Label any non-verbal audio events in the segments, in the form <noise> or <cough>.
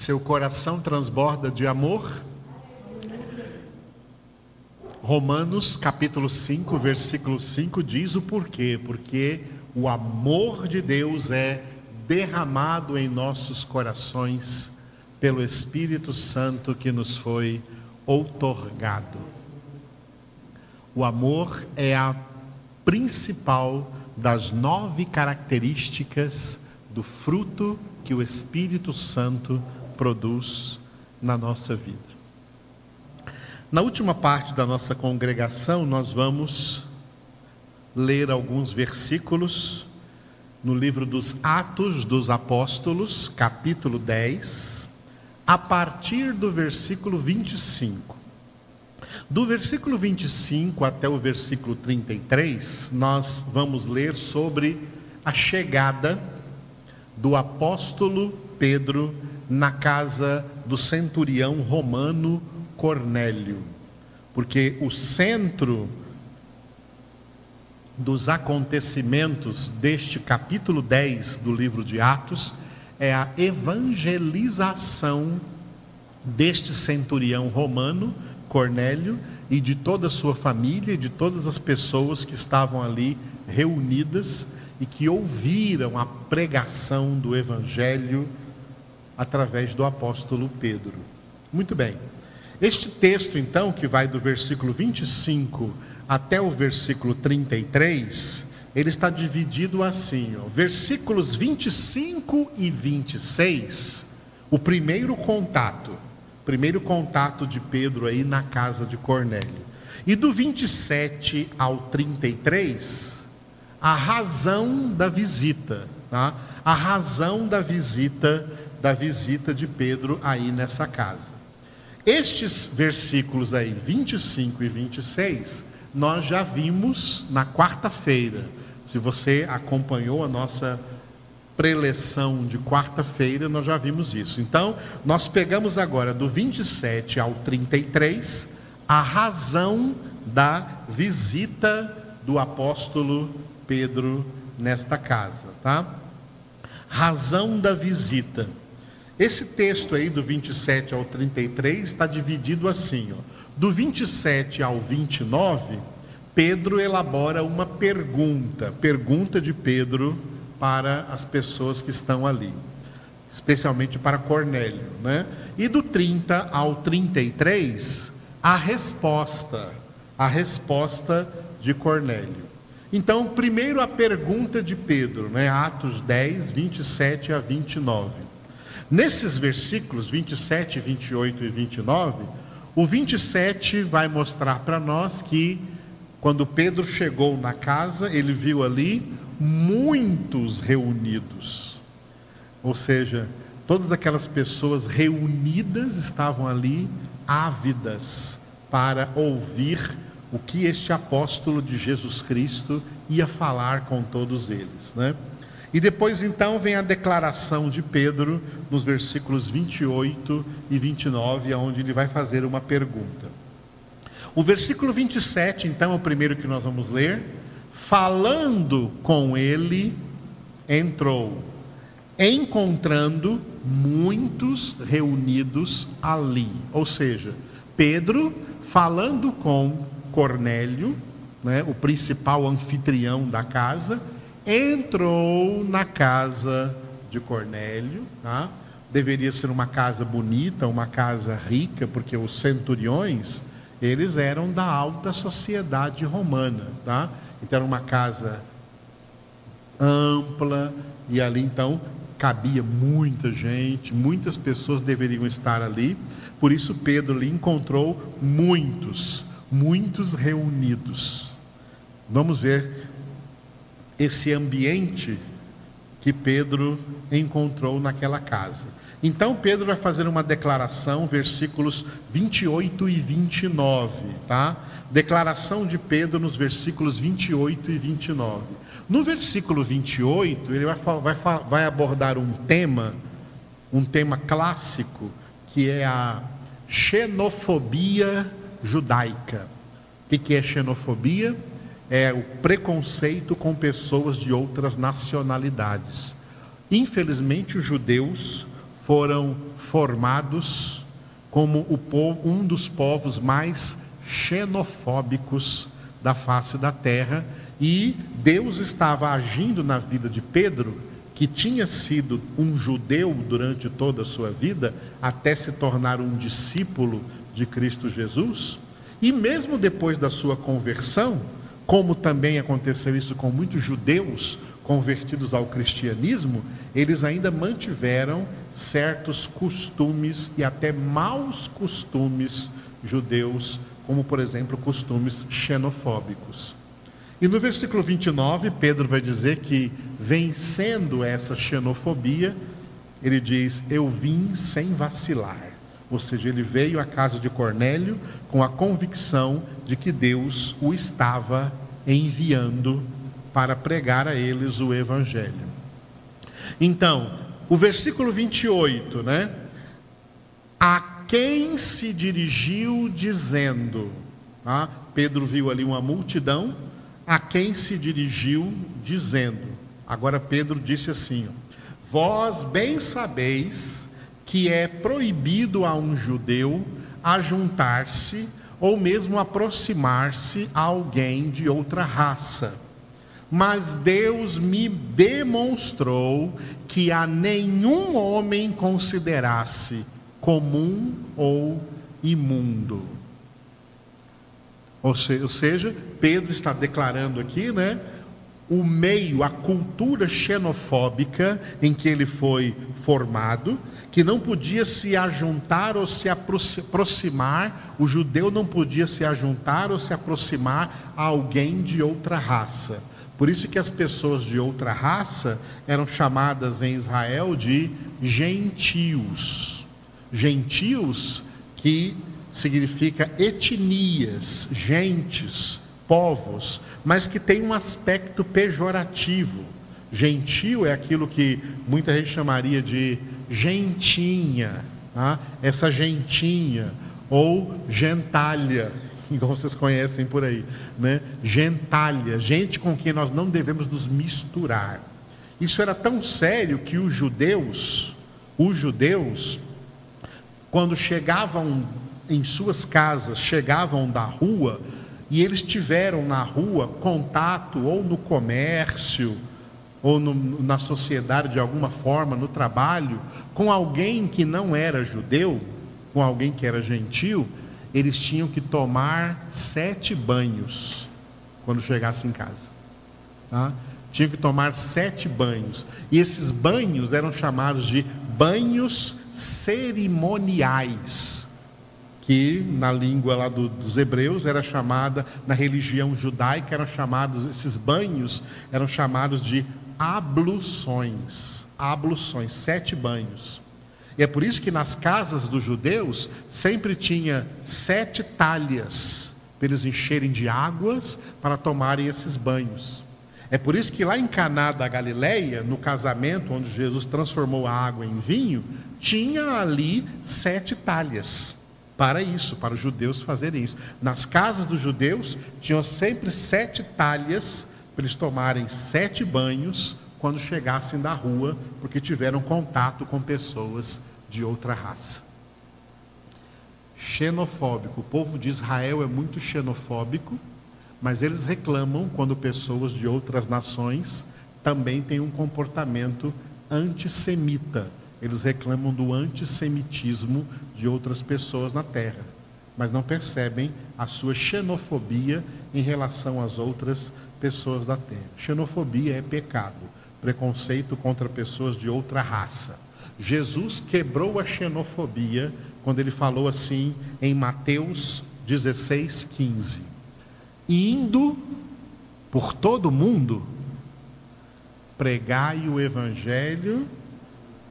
Seu coração transborda de amor? Romanos capítulo 5, versículo 5 diz o porquê. Porque o amor de Deus é derramado em nossos corações pelo Espírito Santo que nos foi outorgado. O amor é a principal das nove características do fruto que o Espírito Santo produz na nossa vida. Na última parte da nossa congregação, nós vamos ler alguns versículos no livro dos Atos dos Apóstolos, capítulo 10, a partir do versículo 25. Do versículo 25 até o versículo 33, nós vamos ler sobre a chegada do apóstolo Pedro na casa do centurião romano Cornélio, porque o centro dos acontecimentos deste capítulo 10 do livro de Atos é a evangelização deste centurião romano, Cornélio, e de toda a sua família, e de todas as pessoas que estavam ali reunidas e que ouviram a pregação do evangelho através do apóstolo Pedro. Muito bem. Este texto, então, que vai do versículo 25 até o versículo 33, ele está dividido assim: ó, versículos 25 e 26, o primeiro contato, primeiro contato de Pedro aí na casa de Cornélio. E do 27 ao 33, a razão da visita, tá? a razão da visita da visita de Pedro aí nessa casa. Estes versículos aí, 25 e 26, nós já vimos na quarta-feira. Se você acompanhou a nossa preleção de quarta-feira, nós já vimos isso. Então, nós pegamos agora do 27 ao 33 a razão da visita do apóstolo Pedro nesta casa, tá? Razão da visita. Esse texto aí do 27 ao 33 está dividido assim, ó. Do 27 ao 29, Pedro elabora uma pergunta, pergunta de Pedro para as pessoas que estão ali, especialmente para Cornélio, né? E do 30 ao 33, a resposta, a resposta de Cornélio. Então, primeiro a pergunta de Pedro, né? Atos 10, 27 a 29. Nesses versículos 27, 28 e 29, o 27 vai mostrar para nós que quando Pedro chegou na casa, ele viu ali muitos reunidos. Ou seja, todas aquelas pessoas reunidas estavam ali ávidas para ouvir o que este apóstolo de Jesus Cristo ia falar com todos eles, né? E depois então vem a declaração de Pedro nos versículos 28 e 29, onde ele vai fazer uma pergunta. O versículo 27, então, é o primeiro que nós vamos ler. Falando com ele, entrou, encontrando muitos reunidos ali. Ou seja, Pedro falando com Cornélio, né, o principal anfitrião da casa, entrou na casa de Cornélio, tá? deveria ser uma casa bonita, uma casa rica, porque os centuriões, eles eram da alta sociedade romana, tá? Então era uma casa ampla e ali então cabia muita gente, muitas pessoas deveriam estar ali. Por isso Pedro ali encontrou muitos, muitos reunidos. Vamos ver esse ambiente que Pedro encontrou naquela casa. Então Pedro vai fazer uma declaração, versículos 28 e 29, tá? Declaração de Pedro nos versículos 28 e 29. No versículo 28, ele vai, vai, vai abordar um tema, um tema clássico, que é a xenofobia judaica. O que é xenofobia? É o preconceito com pessoas de outras nacionalidades. Infelizmente, os judeus foram formados como povo, um dos povos mais xenofóbicos da face da terra, e Deus estava agindo na vida de Pedro, que tinha sido um judeu durante toda a sua vida, até se tornar um discípulo de Cristo Jesus, e mesmo depois da sua conversão, como também aconteceu isso com muitos judeus convertidos ao cristianismo, eles ainda mantiveram certos costumes e até maus costumes judeus, como por exemplo costumes xenofóbicos. E no versículo 29, Pedro vai dizer que, vencendo essa xenofobia, ele diz: Eu vim sem vacilar. Ou seja, ele veio à casa de Cornélio com a convicção de que Deus o estava enviando para pregar a eles o evangelho. Então, o versículo 28, né? A quem se dirigiu dizendo, tá? Pedro viu ali uma multidão, a quem se dirigiu dizendo. Agora Pedro disse assim: Vós bem sabeis que é proibido a um judeu ajuntar-se ou mesmo aproximar-se a alguém de outra raça. Mas Deus me demonstrou que a nenhum homem considerasse comum ou imundo. Ou seja, Pedro está declarando aqui, né? O meio, a cultura xenofóbica em que ele foi formado, que não podia se ajuntar ou se aproximar, o judeu não podia se ajuntar ou se aproximar a alguém de outra raça. Por isso que as pessoas de outra raça eram chamadas em Israel de gentios. Gentios que significa etnias, gentes, povos, mas que tem um aspecto pejorativo. Gentio é aquilo que muita gente chamaria de gentinha, tá? essa gentinha, ou gentalha, <laughs> igual vocês conhecem por aí, né? gentalha, gente com quem nós não devemos nos misturar. Isso era tão sério que os judeus, os judeus, quando chegavam em suas casas, chegavam da rua, e eles tiveram na rua contato ou no comércio, ou no, na sociedade de alguma forma, no trabalho, com alguém que não era judeu, com alguém que era gentil, eles tinham que tomar sete banhos quando chegassem em casa. Tá? Tinham que tomar sete banhos. E esses banhos eram chamados de banhos cerimoniais, que na língua lá do, dos hebreus era chamada, na religião judaica eram chamados, esses banhos eram chamados de abluções, abluções, sete banhos. E é por isso que nas casas dos judeus sempre tinha sete talhas para eles encherem de águas para tomarem esses banhos. É por isso que lá em Caná da Galileia, no casamento onde Jesus transformou a água em vinho, tinha ali sete talhas para isso, para os judeus fazerem isso. Nas casas dos judeus tinham sempre sete talhas para eles tomarem sete banhos quando chegassem da rua, porque tiveram contato com pessoas de outra raça. Xenofóbico. O povo de Israel é muito xenofóbico, mas eles reclamam quando pessoas de outras nações também têm um comportamento antissemita. Eles reclamam do antissemitismo de outras pessoas na terra, mas não percebem a sua xenofobia em relação às outras pessoas da terra. Xenofobia é pecado, preconceito contra pessoas de outra raça. Jesus quebrou a xenofobia quando ele falou assim em Mateus 16, 15: Indo por todo o mundo, pregai o evangelho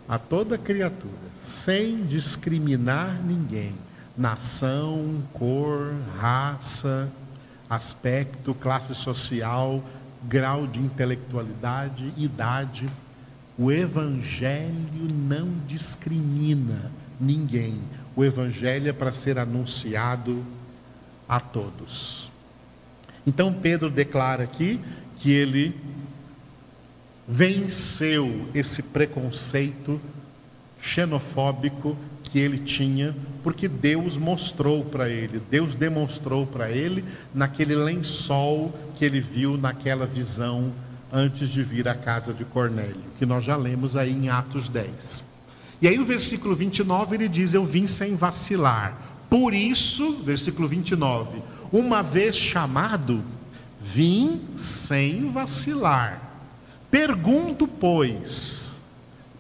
a toda criatura, sem discriminar ninguém, nação, cor, raça, aspecto, classe social, grau de intelectualidade, idade. O Evangelho não discrimina ninguém. O Evangelho é para ser anunciado a todos. Então Pedro declara aqui que ele venceu esse preconceito xenofóbico que ele tinha, porque Deus mostrou para ele, Deus demonstrou para ele naquele lençol que ele viu naquela visão antes de vir à casa de Cornélio, que nós já lemos aí em Atos 10. E aí o versículo 29 ele diz: Eu vim sem vacilar. Por isso, versículo 29, uma vez chamado, vim sem vacilar. Pergunto, pois,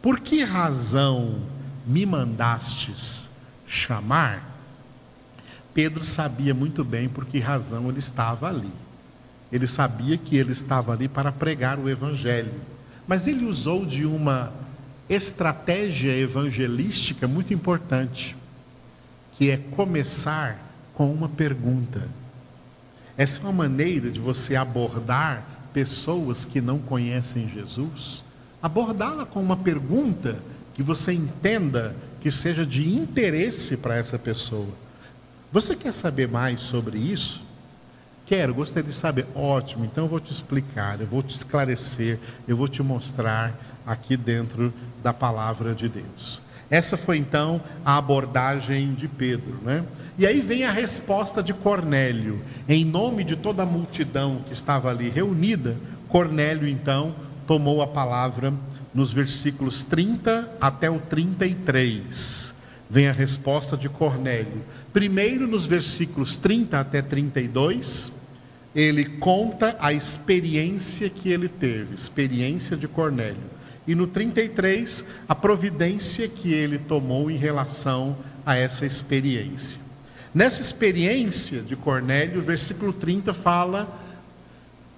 por que razão me mandastes chamar? Pedro sabia muito bem por que razão ele estava ali. Ele sabia que ele estava ali para pregar o evangelho. Mas ele usou de uma estratégia evangelística muito importante, que é começar com uma pergunta. Essa é uma maneira de você abordar pessoas que não conhecem Jesus, abordá-la com uma pergunta que você entenda que seja de interesse para essa pessoa. Você quer saber mais sobre isso? Quero, gostaria de saber. Ótimo, então eu vou te explicar, eu vou te esclarecer, eu vou te mostrar aqui dentro da palavra de Deus. Essa foi então a abordagem de Pedro, né? E aí vem a resposta de Cornélio. Em nome de toda a multidão que estava ali reunida, Cornélio então tomou a palavra nos versículos 30 até o 33. Vem a resposta de Cornélio. Primeiro, nos versículos 30 até 32, ele conta a experiência que ele teve, experiência de Cornélio. E no 33, a providência que ele tomou em relação a essa experiência. Nessa experiência de Cornélio, o versículo 30 fala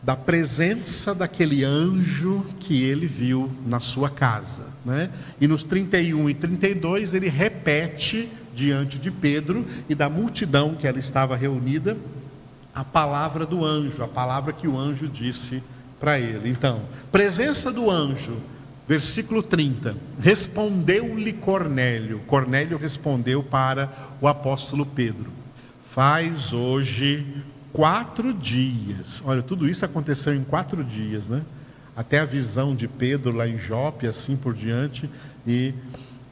da presença daquele anjo que ele viu na sua casa. Né? E nos 31 e 32 ele repete diante de Pedro e da multidão que ela estava reunida a palavra do anjo, a palavra que o anjo disse para ele. Então, presença do anjo, versículo 30. Respondeu-lhe Cornélio. Cornélio respondeu para o apóstolo Pedro: Faz hoje quatro dias. Olha, tudo isso aconteceu em quatro dias, né? Até a visão de Pedro lá em Jope, assim por diante, e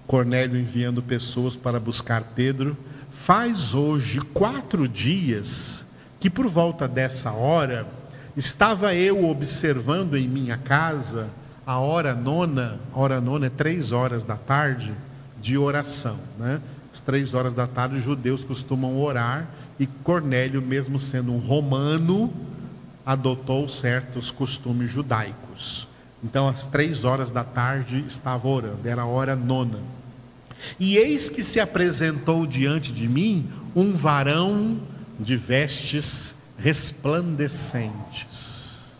Cornélio enviando pessoas para buscar Pedro. Faz hoje quatro dias que por volta dessa hora estava eu observando em minha casa a hora nona, a hora nona é três horas da tarde de oração, né? Às três horas da tarde os judeus costumam orar e Cornélio, mesmo sendo um romano, adotou certos costumes judaicos. Então, às três horas da tarde, estava orando, era a hora nona. E eis que se apresentou diante de mim um varão de vestes resplandecentes.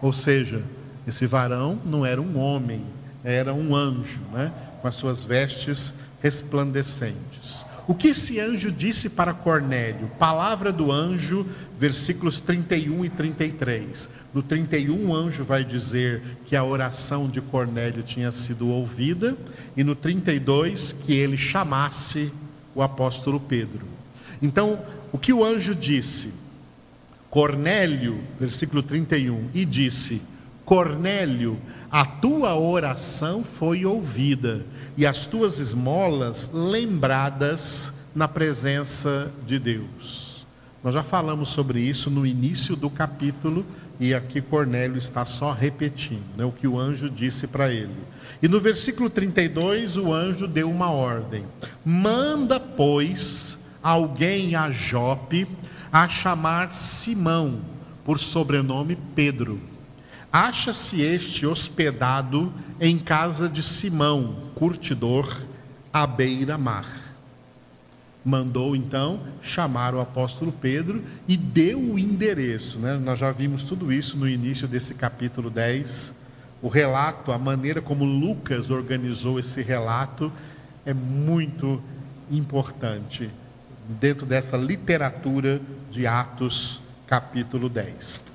Ou seja, esse varão não era um homem, era um anjo, né? com as suas vestes resplandecentes. O que esse anjo disse para Cornélio? Palavra do anjo, versículos 31 e 33. No 31, o anjo vai dizer que a oração de Cornélio tinha sido ouvida, e no 32, que ele chamasse o apóstolo Pedro. Então, o que o anjo disse? Cornélio, versículo 31, e disse: Cornélio, a tua oração foi ouvida e as tuas esmolas lembradas na presença de Deus. Nós já falamos sobre isso no início do capítulo e aqui Cornélio está só repetindo né, o que o anjo disse para ele. E no versículo 32, o anjo deu uma ordem: manda, pois, alguém a Jope a chamar Simão, por sobrenome Pedro Acha-se este hospedado em casa de Simão, curtidor, à beira-mar. Mandou então chamar o apóstolo Pedro e deu o endereço. Né? Nós já vimos tudo isso no início desse capítulo 10. O relato, a maneira como Lucas organizou esse relato é muito importante dentro dessa literatura de Atos, capítulo 10.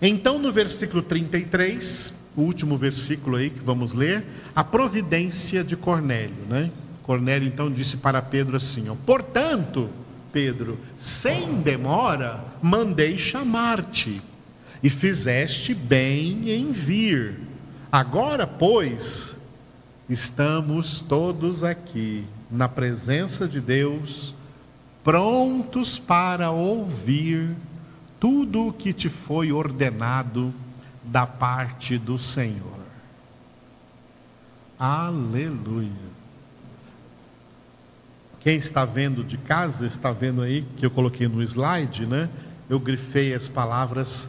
Então, no versículo 33, o último versículo aí que vamos ler, a providência de Cornélio, né? Cornélio então disse para Pedro assim: ó, Portanto, Pedro, sem demora, mandei chamar-te, e fizeste bem em vir. Agora, pois, estamos todos aqui na presença de Deus, prontos para ouvir tudo o que te foi ordenado da parte do Senhor. Aleluia. Quem está vendo de casa, está vendo aí que eu coloquei no slide, né? Eu grifei as palavras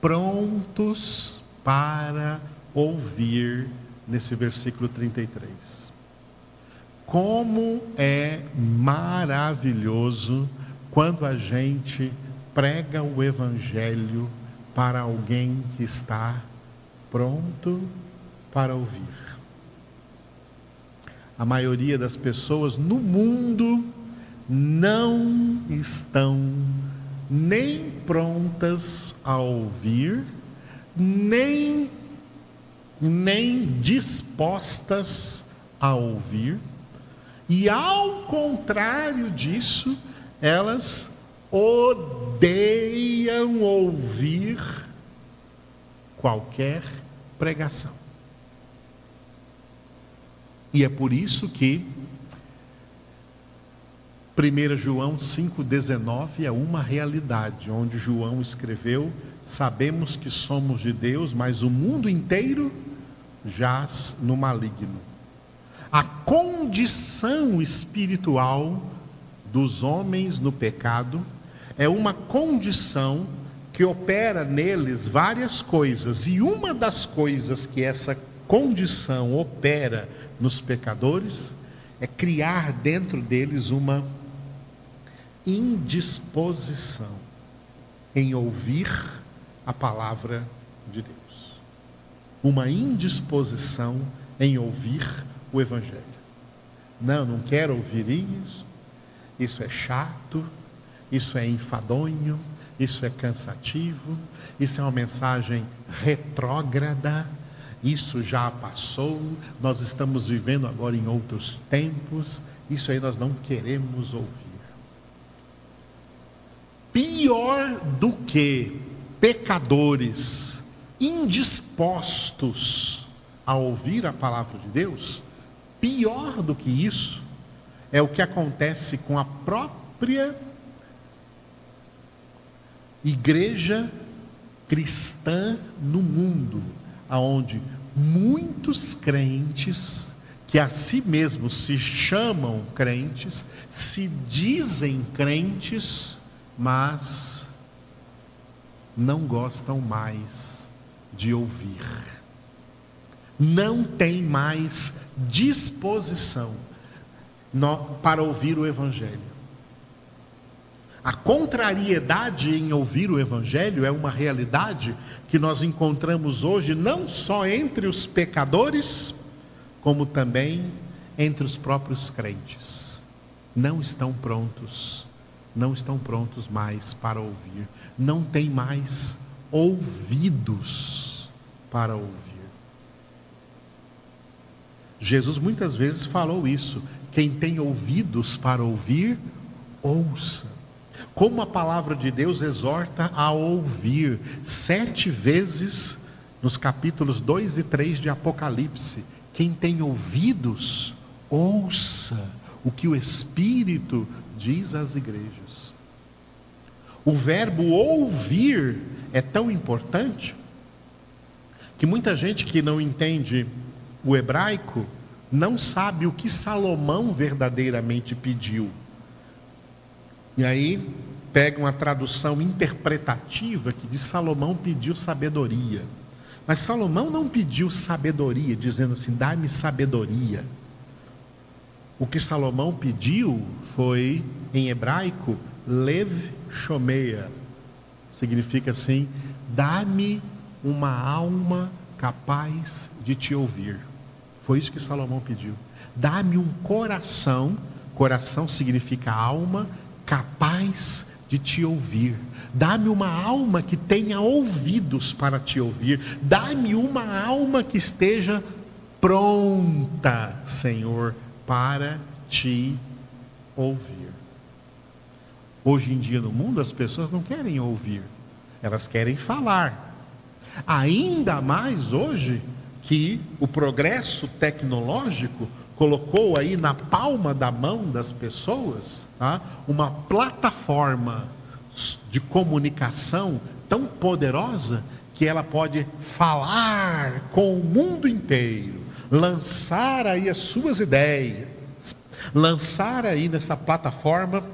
prontos para ouvir nesse versículo 33. Como é maravilhoso quando a gente prega o Evangelho para alguém que está pronto para ouvir. A maioria das pessoas no mundo não estão nem prontas a ouvir, nem nem dispostas a ouvir, e ao contrário disso, elas odeiam ouvir qualquer pregação. E é por isso que 1 João 5,19 é uma realidade, onde João escreveu: Sabemos que somos de Deus, mas o mundo inteiro jaz no maligno. A condição espiritual dos homens no pecado é uma condição que opera neles várias coisas, e uma das coisas que essa condição opera nos pecadores é criar dentro deles uma indisposição em ouvir a palavra de Deus. Uma indisposição em ouvir o Evangelho. Não, não quero ouvir isso, isso é chato, isso é enfadonho, isso é cansativo, isso é uma mensagem retrógrada, isso já passou, nós estamos vivendo agora em outros tempos, isso aí nós não queremos ouvir. Pior do que pecadores indispostos a ouvir a palavra de Deus, pior do que isso é o que acontece com a própria igreja cristã no mundo, aonde muitos crentes que a si mesmos se chamam crentes, se dizem crentes, mas não gostam mais de ouvir. Não tem mais disposição para ouvir o Evangelho. A contrariedade em ouvir o Evangelho é uma realidade que nós encontramos hoje não só entre os pecadores, como também entre os próprios crentes. Não estão prontos, não estão prontos mais para ouvir, não tem mais ouvidos para ouvir. Jesus muitas vezes falou isso: quem tem ouvidos para ouvir, ouça. Como a palavra de Deus exorta a ouvir, sete vezes nos capítulos 2 e 3 de Apocalipse. Quem tem ouvidos, ouça o que o Espírito diz às igrejas. O verbo ouvir é tão importante que muita gente que não entende o hebraico não sabe o que Salomão verdadeiramente pediu. E aí pega uma tradução interpretativa que diz Salomão pediu sabedoria. Mas Salomão não pediu sabedoria, dizendo assim: dá-me sabedoria. O que Salomão pediu foi, em hebraico, lev shomeia, significa assim: dá-me uma alma capaz de te ouvir. Foi isso que Salomão pediu. Dá-me um coração, coração significa alma, capaz de te ouvir. Dá-me uma alma que tenha ouvidos para te ouvir. Dá-me uma alma que esteja pronta, Senhor, para te ouvir. Hoje em dia no mundo as pessoas não querem ouvir, elas querem falar. Ainda mais hoje que o progresso tecnológico colocou aí na palma da mão das pessoas tá? uma plataforma de comunicação tão poderosa que ela pode falar com o mundo inteiro, lançar aí as suas ideias, lançar aí nessa plataforma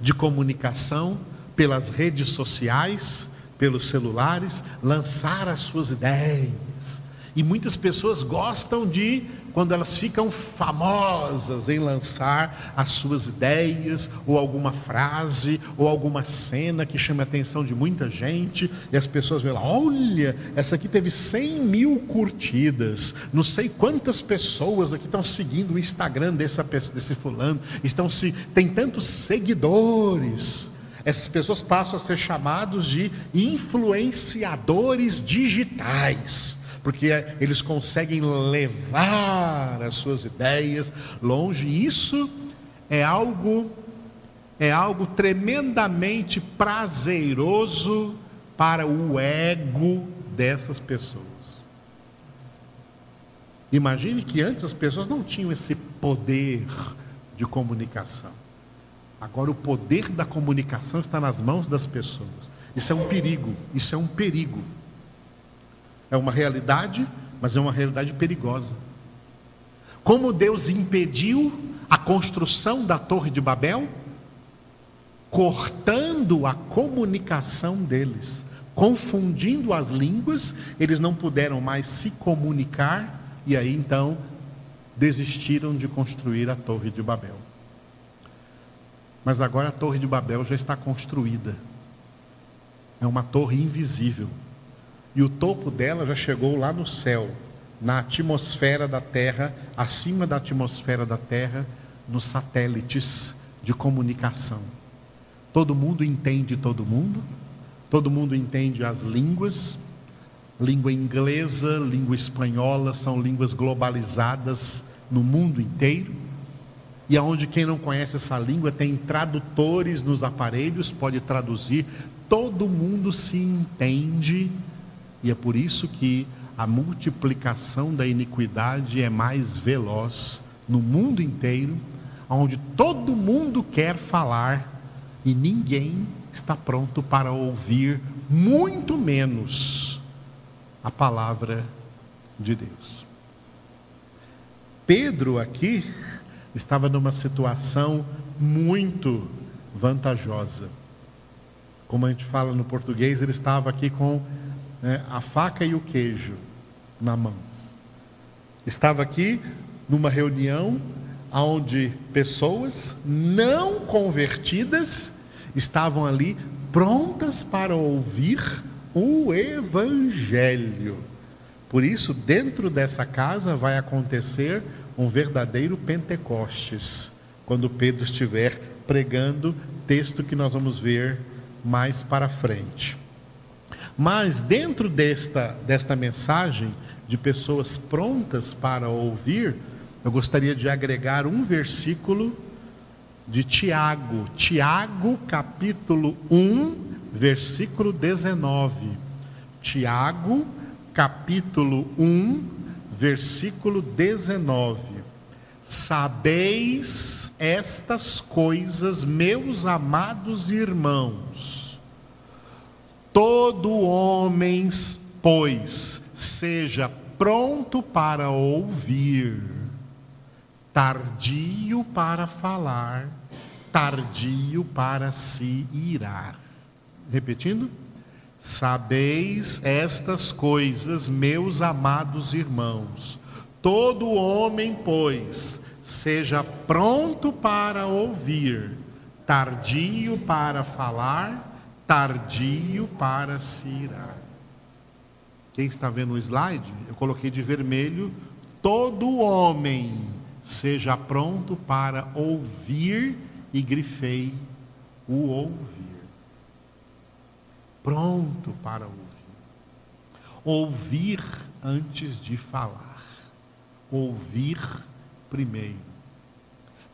de comunicação pelas redes sociais, pelos celulares, lançar as suas ideias. E muitas pessoas gostam de quando elas ficam famosas em lançar as suas ideias, ou alguma frase, ou alguma cena que chama a atenção de muita gente, e as pessoas veem lá, olha, essa aqui teve 100 mil curtidas, não sei quantas pessoas aqui estão seguindo o Instagram dessa, desse fulano, estão se, tem tantos seguidores. Essas pessoas passam a ser chamados de influenciadores digitais porque eles conseguem levar as suas ideias longe. Isso é algo é algo tremendamente prazeroso para o ego dessas pessoas. Imagine que antes as pessoas não tinham esse poder de comunicação. Agora o poder da comunicação está nas mãos das pessoas. Isso é um perigo, isso é um perigo. É uma realidade, mas é uma realidade perigosa. Como Deus impediu a construção da Torre de Babel? Cortando a comunicação deles, confundindo as línguas, eles não puderam mais se comunicar e aí então desistiram de construir a Torre de Babel. Mas agora a Torre de Babel já está construída. É uma torre invisível e o topo dela já chegou lá no céu, na atmosfera da Terra, acima da atmosfera da Terra, nos satélites de comunicação. Todo mundo entende todo mundo, todo mundo entende as línguas, língua inglesa, língua espanhola são línguas globalizadas no mundo inteiro. E aonde quem não conhece essa língua tem tradutores nos aparelhos, pode traduzir, todo mundo se entende e é por isso que a multiplicação da iniquidade é mais veloz no mundo inteiro, onde todo mundo quer falar e ninguém está pronto para ouvir, muito menos a palavra de Deus. Pedro aqui estava numa situação muito vantajosa. Como a gente fala no português, ele estava aqui com né, a faca e o queijo na mão. Estava aqui numa reunião onde pessoas não convertidas estavam ali prontas para ouvir o Evangelho. Por isso, dentro dessa casa vai acontecer um verdadeiro Pentecostes, quando Pedro estiver pregando, texto que nós vamos ver mais para frente. Mas dentro desta, desta mensagem de pessoas prontas para ouvir, eu gostaria de agregar um versículo de Tiago, Tiago capítulo 1, versículo 19. Tiago capítulo 1, versículo 19. Sabeis estas coisas, meus amados irmãos, Todo homem, pois, seja pronto para ouvir, tardio para falar, tardio para se irar. Repetindo? Sabeis estas coisas, meus amados irmãos. Todo homem, pois, seja pronto para ouvir, tardio para falar, tardio para se irar. Quem está vendo o slide? Eu coloquei de vermelho: todo homem seja pronto para ouvir e grifei o ouvir. Pronto para ouvir. Ouvir antes de falar. Ouvir primeiro.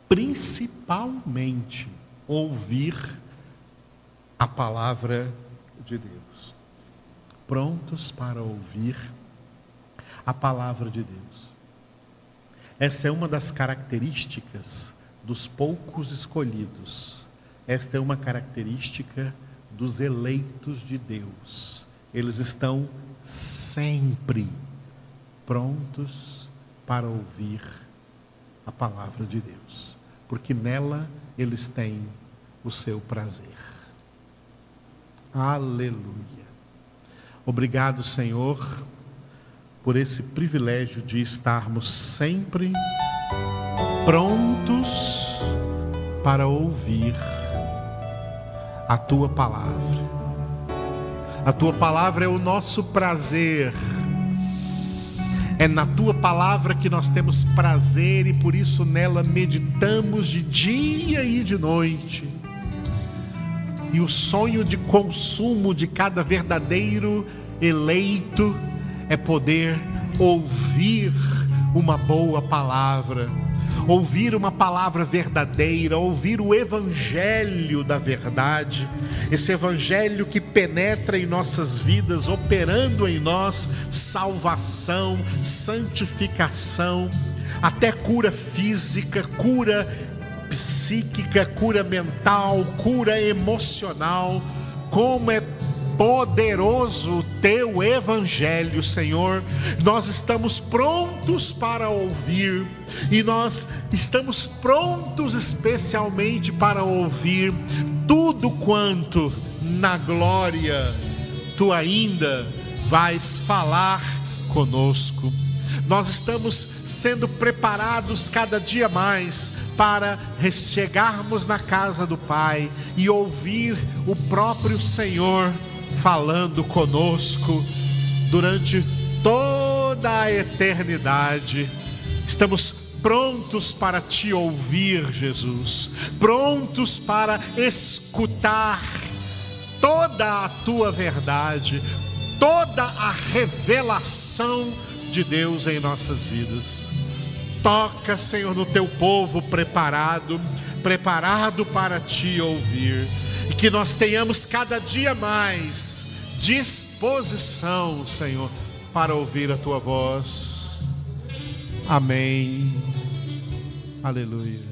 Principalmente ouvir a palavra de Deus. Prontos para ouvir a palavra de Deus. Essa é uma das características dos poucos escolhidos. Esta é uma característica dos eleitos de Deus. Eles estão sempre prontos para ouvir a palavra de Deus, porque nela eles têm o seu prazer. Aleluia. Obrigado, Senhor, por esse privilégio de estarmos sempre prontos para ouvir a tua palavra. A tua palavra é o nosso prazer. É na tua palavra que nós temos prazer e por isso nela meditamos de dia e de noite. E o sonho de consumo de cada verdadeiro eleito é poder ouvir uma boa palavra, ouvir uma palavra verdadeira, ouvir o evangelho da verdade, esse evangelho que penetra em nossas vidas, operando em nós salvação, santificação, até cura física, cura psíquica, cura mental, cura emocional. Como é poderoso o teu evangelho, Senhor. Nós estamos prontos para ouvir e nós estamos prontos especialmente para ouvir tudo quanto na glória tu ainda vais falar conosco. Nós estamos sendo preparados cada dia mais para chegarmos na casa do Pai e ouvir o próprio Senhor falando conosco durante toda a eternidade. Estamos prontos para te ouvir, Jesus, prontos para escutar toda a tua verdade, toda a revelação de Deus em nossas vidas. Toca, Senhor, no teu povo preparado, preparado para te ouvir e que nós tenhamos cada dia mais disposição, Senhor, para ouvir a tua voz. Amém. Aleluia.